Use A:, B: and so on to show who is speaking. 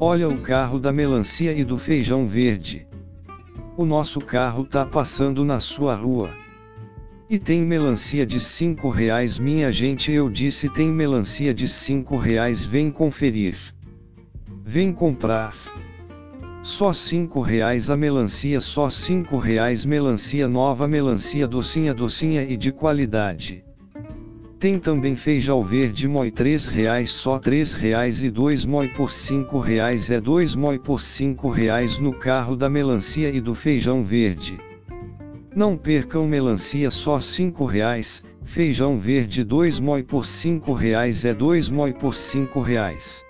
A: Olha o carro da melancia e do feijão verde. O nosso carro tá passando na sua rua. E tem melancia de 5 reais minha gente eu disse tem melancia de 5 reais vem conferir. Vem comprar. Só 5 reais a melancia só 5 reais melancia nova melancia docinha docinha e de qualidade. Tem também feijão verde mói 3 reais só 3 reais e 2 mói por 5 reais é 2 mói por 5 reais no carro da melancia e do feijão verde. Não percam melancia só 5 reais, feijão verde 2 mói por 5 reais é 2 mói por 5 reais.